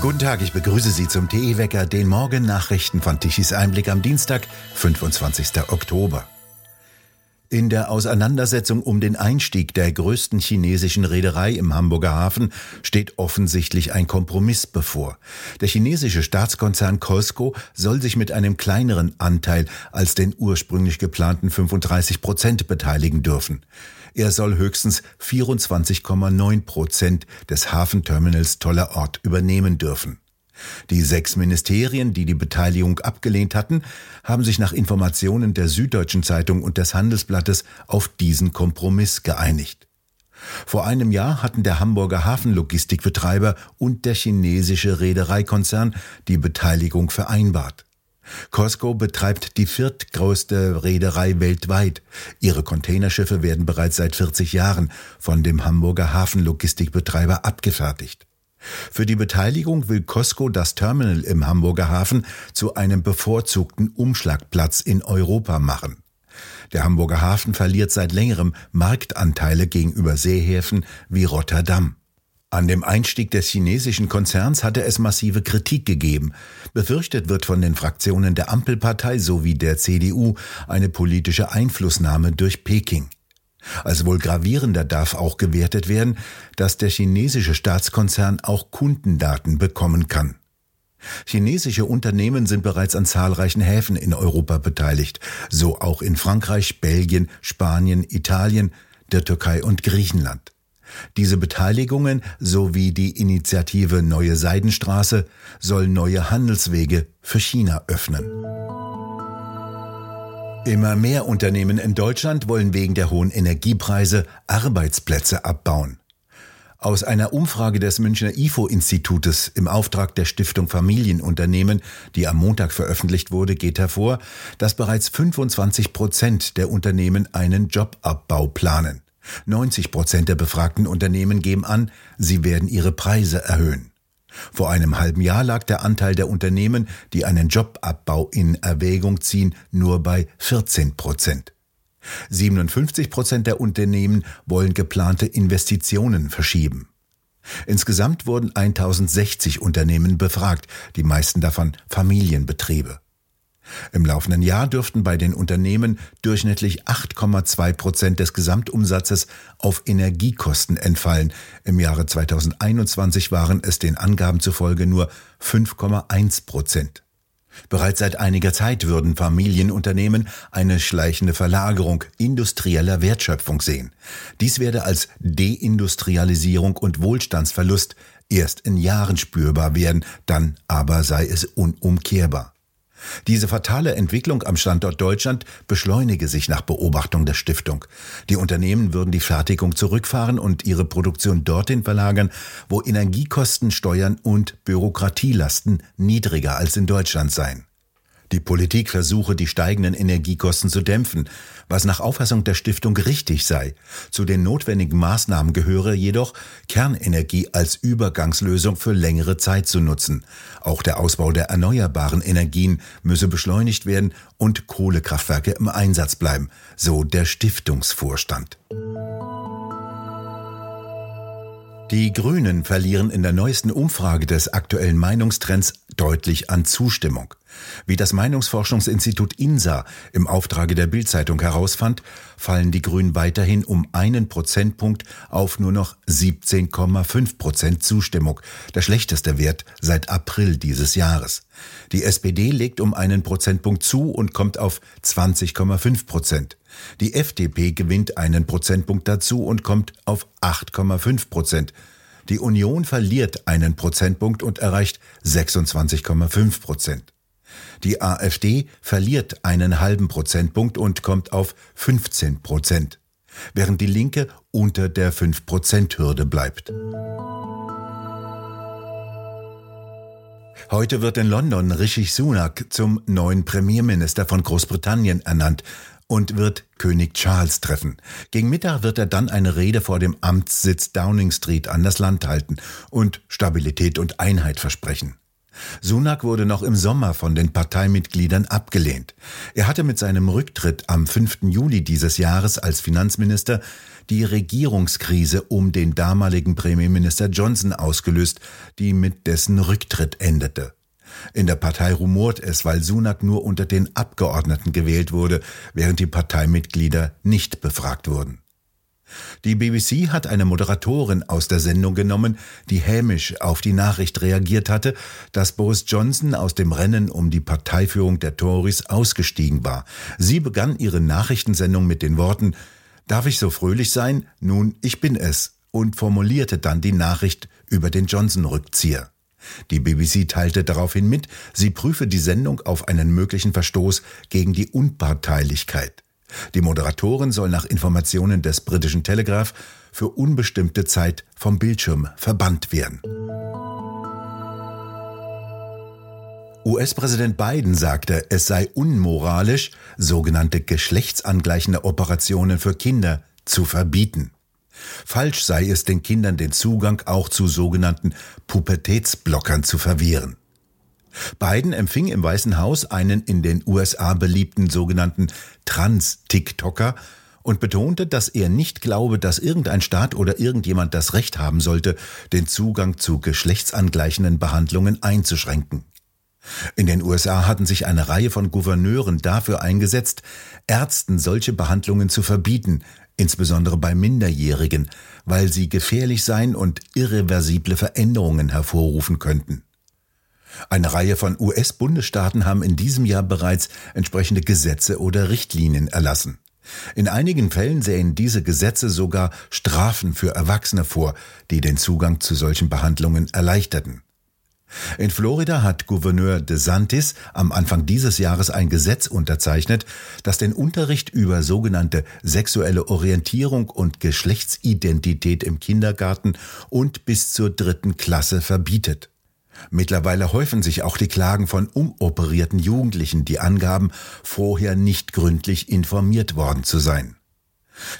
Guten Tag, ich begrüße Sie zum TE-Wecker, den Morgen-Nachrichten von Tichys Einblick am Dienstag, 25. Oktober. In der Auseinandersetzung um den Einstieg der größten chinesischen Reederei im Hamburger Hafen steht offensichtlich ein Kompromiss bevor. Der chinesische Staatskonzern COSCO soll sich mit einem kleineren Anteil als den ursprünglich geplanten 35 Prozent beteiligen dürfen. Er soll höchstens 24,9 Prozent des Hafenterminals Toller Ort übernehmen dürfen. Die sechs Ministerien, die die Beteiligung abgelehnt hatten, haben sich nach Informationen der Süddeutschen Zeitung und des Handelsblattes auf diesen Kompromiss geeinigt. Vor einem Jahr hatten der Hamburger Hafenlogistikbetreiber und der chinesische Reedereikonzern die Beteiligung vereinbart. Costco betreibt die viertgrößte Reederei weltweit. Ihre Containerschiffe werden bereits seit 40 Jahren von dem Hamburger Hafenlogistikbetreiber abgefertigt. Für die Beteiligung will Costco das Terminal im Hamburger Hafen zu einem bevorzugten Umschlagplatz in Europa machen. Der Hamburger Hafen verliert seit längerem Marktanteile gegenüber Seehäfen wie Rotterdam. An dem Einstieg des chinesischen Konzerns hatte es massive Kritik gegeben. Befürchtet wird von den Fraktionen der Ampelpartei sowie der CDU eine politische Einflussnahme durch Peking. Als wohl gravierender darf auch gewertet werden, dass der chinesische Staatskonzern auch Kundendaten bekommen kann. Chinesische Unternehmen sind bereits an zahlreichen Häfen in Europa beteiligt, so auch in Frankreich, Belgien, Spanien, Italien, der Türkei und Griechenland. Diese Beteiligungen sowie die Initiative Neue Seidenstraße soll neue Handelswege für China öffnen. Immer mehr Unternehmen in Deutschland wollen wegen der hohen Energiepreise Arbeitsplätze abbauen. Aus einer Umfrage des Münchner IFO-Institutes im Auftrag der Stiftung Familienunternehmen, die am Montag veröffentlicht wurde, geht hervor, dass bereits 25 Prozent der Unternehmen einen Jobabbau planen. 90 Prozent der befragten Unternehmen geben an, sie werden ihre Preise erhöhen. Vor einem halben Jahr lag der Anteil der Unternehmen, die einen Jobabbau in Erwägung ziehen, nur bei 14 Prozent. 57 Prozent der Unternehmen wollen geplante Investitionen verschieben. Insgesamt wurden 1060 Unternehmen befragt, die meisten davon Familienbetriebe. Im laufenden Jahr dürften bei den Unternehmen durchschnittlich 8,2 Prozent des Gesamtumsatzes auf Energiekosten entfallen. Im Jahre 2021 waren es den Angaben zufolge nur 5,1 Prozent. Bereits seit einiger Zeit würden Familienunternehmen eine schleichende Verlagerung industrieller Wertschöpfung sehen. Dies werde als Deindustrialisierung und Wohlstandsverlust erst in Jahren spürbar werden, dann aber sei es unumkehrbar. Diese fatale Entwicklung am Standort Deutschland beschleunige sich nach Beobachtung der Stiftung. Die Unternehmen würden die Fertigung zurückfahren und ihre Produktion dorthin verlagern, wo Energiekosten, Steuern und Bürokratielasten niedriger als in Deutschland seien. Die Politik versuche, die steigenden Energiekosten zu dämpfen, was nach Auffassung der Stiftung richtig sei. Zu den notwendigen Maßnahmen gehöre jedoch, Kernenergie als Übergangslösung für längere Zeit zu nutzen. Auch der Ausbau der erneuerbaren Energien müsse beschleunigt werden und Kohlekraftwerke im Einsatz bleiben, so der Stiftungsvorstand. Die Grünen verlieren in der neuesten Umfrage des aktuellen Meinungstrends deutlich an Zustimmung. Wie das Meinungsforschungsinstitut INSA im Auftrage der Bildzeitung herausfand, fallen die Grünen weiterhin um einen Prozentpunkt auf nur noch 17,5 Prozent Zustimmung, der schlechteste Wert seit April dieses Jahres. Die SPD legt um einen Prozentpunkt zu und kommt auf 20,5 Prozent. Die FDP gewinnt einen Prozentpunkt dazu und kommt auf 8,5 Prozent. Die Union verliert einen Prozentpunkt und erreicht 26,5 Prozent. Die AfD verliert einen halben Prozentpunkt und kommt auf 15 Prozent, während die Linke unter der 5-Prozent-Hürde bleibt. Heute wird in London Rishi Sunak zum neuen Premierminister von Großbritannien ernannt und wird König Charles treffen. Gegen Mittag wird er dann eine Rede vor dem Amtssitz Downing Street an das Land halten und Stabilität und Einheit versprechen. Sunak wurde noch im Sommer von den Parteimitgliedern abgelehnt. Er hatte mit seinem Rücktritt am 5. Juli dieses Jahres als Finanzminister die Regierungskrise um den damaligen Premierminister Johnson ausgelöst, die mit dessen Rücktritt endete. In der Partei rumort es, weil Sunak nur unter den Abgeordneten gewählt wurde, während die Parteimitglieder nicht befragt wurden. Die BBC hat eine Moderatorin aus der Sendung genommen, die hämisch auf die Nachricht reagiert hatte, dass Boris Johnson aus dem Rennen um die Parteiführung der Tories ausgestiegen war. Sie begann ihre Nachrichtensendung mit den Worten Darf ich so fröhlich sein? Nun, ich bin es und formulierte dann die Nachricht über den Johnson-Rückzieher. Die BBC teilte daraufhin mit, sie prüfe die Sendung auf einen möglichen Verstoß gegen die Unparteilichkeit. Die Moderatorin soll nach Informationen des britischen Telegraph für unbestimmte Zeit vom Bildschirm verbannt werden. US-Präsident Biden sagte, es sei unmoralisch, sogenannte geschlechtsangleichende Operationen für Kinder zu verbieten. Falsch sei es, den Kindern den Zugang auch zu sogenannten Pubertätsblockern zu verwehren. Biden empfing im Weißen Haus einen in den USA beliebten sogenannten Trans-TikToker und betonte, dass er nicht glaube, dass irgendein Staat oder irgendjemand das Recht haben sollte, den Zugang zu geschlechtsangleichenden Behandlungen einzuschränken. In den USA hatten sich eine Reihe von Gouverneuren dafür eingesetzt, Ärzten solche Behandlungen zu verbieten, insbesondere bei Minderjährigen, weil sie gefährlich seien und irreversible Veränderungen hervorrufen könnten. Eine Reihe von US-Bundesstaaten haben in diesem Jahr bereits entsprechende Gesetze oder Richtlinien erlassen. In einigen Fällen sehen diese Gesetze sogar Strafen für Erwachsene vor, die den Zugang zu solchen Behandlungen erleichterten. In Florida hat Gouverneur DeSantis am Anfang dieses Jahres ein Gesetz unterzeichnet, das den Unterricht über sogenannte sexuelle Orientierung und Geschlechtsidentität im Kindergarten und bis zur dritten Klasse verbietet. Mittlerweile häufen sich auch die Klagen von umoperierten Jugendlichen, die angaben, vorher nicht gründlich informiert worden zu sein.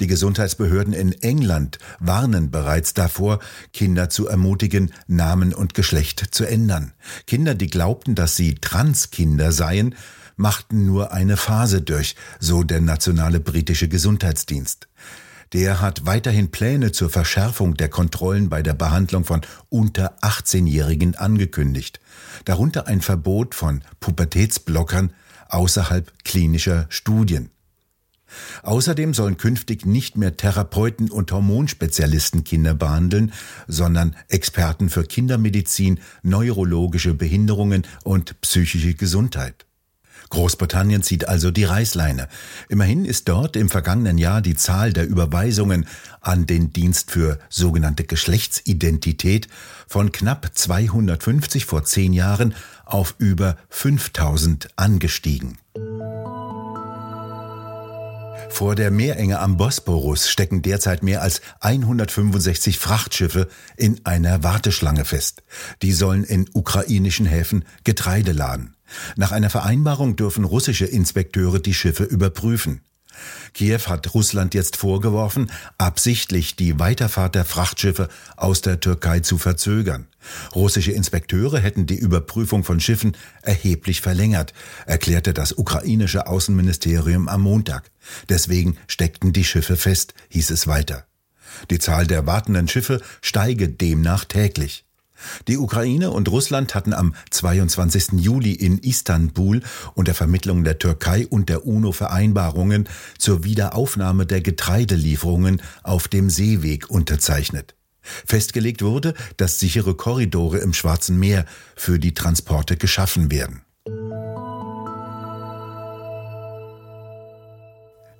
Die Gesundheitsbehörden in England warnen bereits davor, Kinder zu ermutigen, Namen und Geschlecht zu ändern. Kinder, die glaubten, dass sie Transkinder seien, machten nur eine Phase durch, so der nationale britische Gesundheitsdienst. Der hat weiterhin Pläne zur Verschärfung der Kontrollen bei der Behandlung von unter 18-Jährigen angekündigt, darunter ein Verbot von Pubertätsblockern außerhalb klinischer Studien. Außerdem sollen künftig nicht mehr Therapeuten und Hormonspezialisten Kinder behandeln, sondern Experten für Kindermedizin, neurologische Behinderungen und psychische Gesundheit. Großbritannien zieht also die Reißleine. Immerhin ist dort im vergangenen Jahr die Zahl der Überweisungen an den Dienst für sogenannte Geschlechtsidentität von knapp 250 vor zehn Jahren auf über 5000 angestiegen. Vor der Meerenge am Bosporus stecken derzeit mehr als 165 Frachtschiffe in einer Warteschlange fest. Die sollen in ukrainischen Häfen Getreide laden. Nach einer Vereinbarung dürfen russische Inspekteure die Schiffe überprüfen. Kiew hat Russland jetzt vorgeworfen, absichtlich die Weiterfahrt der Frachtschiffe aus der Türkei zu verzögern. Russische Inspekteure hätten die Überprüfung von Schiffen erheblich verlängert, erklärte das ukrainische Außenministerium am Montag. Deswegen steckten die Schiffe fest, hieß es weiter. Die Zahl der wartenden Schiffe steige demnach täglich. Die Ukraine und Russland hatten am 22. Juli in Istanbul unter Vermittlung der Türkei und der UNO Vereinbarungen zur Wiederaufnahme der Getreidelieferungen auf dem Seeweg unterzeichnet. Festgelegt wurde, dass sichere Korridore im Schwarzen Meer für die Transporte geschaffen werden.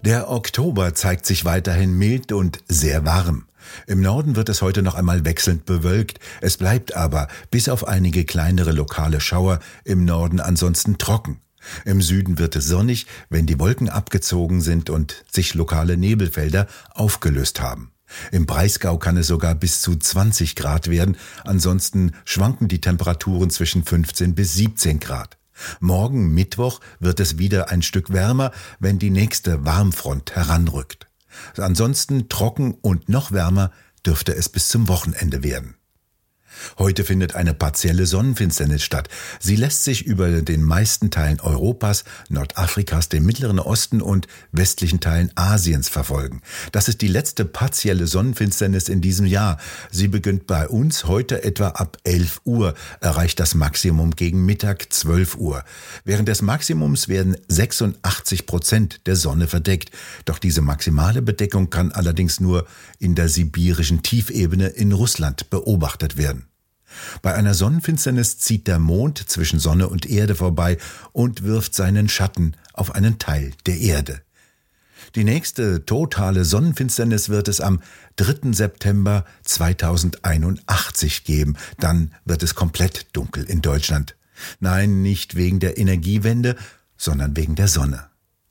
Der Oktober zeigt sich weiterhin mild und sehr warm. Im Norden wird es heute noch einmal wechselnd bewölkt, es bleibt aber, bis auf einige kleinere lokale Schauer, im Norden ansonsten trocken. Im Süden wird es sonnig, wenn die Wolken abgezogen sind und sich lokale Nebelfelder aufgelöst haben. Im Breisgau kann es sogar bis zu 20 Grad werden, ansonsten schwanken die Temperaturen zwischen 15 bis 17 Grad. Morgen Mittwoch wird es wieder ein Stück wärmer, wenn die nächste Warmfront heranrückt. Ansonsten trocken und noch wärmer dürfte es bis zum Wochenende werden. Heute findet eine partielle Sonnenfinsternis statt. Sie lässt sich über den meisten Teilen Europas, Nordafrikas, dem Mittleren Osten und westlichen Teilen Asiens verfolgen. Das ist die letzte partielle Sonnenfinsternis in diesem Jahr. Sie beginnt bei uns heute etwa ab 11 Uhr, erreicht das Maximum gegen Mittag 12 Uhr. Während des Maximums werden 86 Prozent der Sonne verdeckt. Doch diese maximale Bedeckung kann allerdings nur in der sibirischen Tiefebene in Russland beobachtet werden. Bei einer Sonnenfinsternis zieht der Mond zwischen Sonne und Erde vorbei und wirft seinen Schatten auf einen Teil der Erde. Die nächste totale Sonnenfinsternis wird es am 3. September 2081 geben. Dann wird es komplett dunkel in Deutschland. Nein, nicht wegen der Energiewende, sondern wegen der Sonne.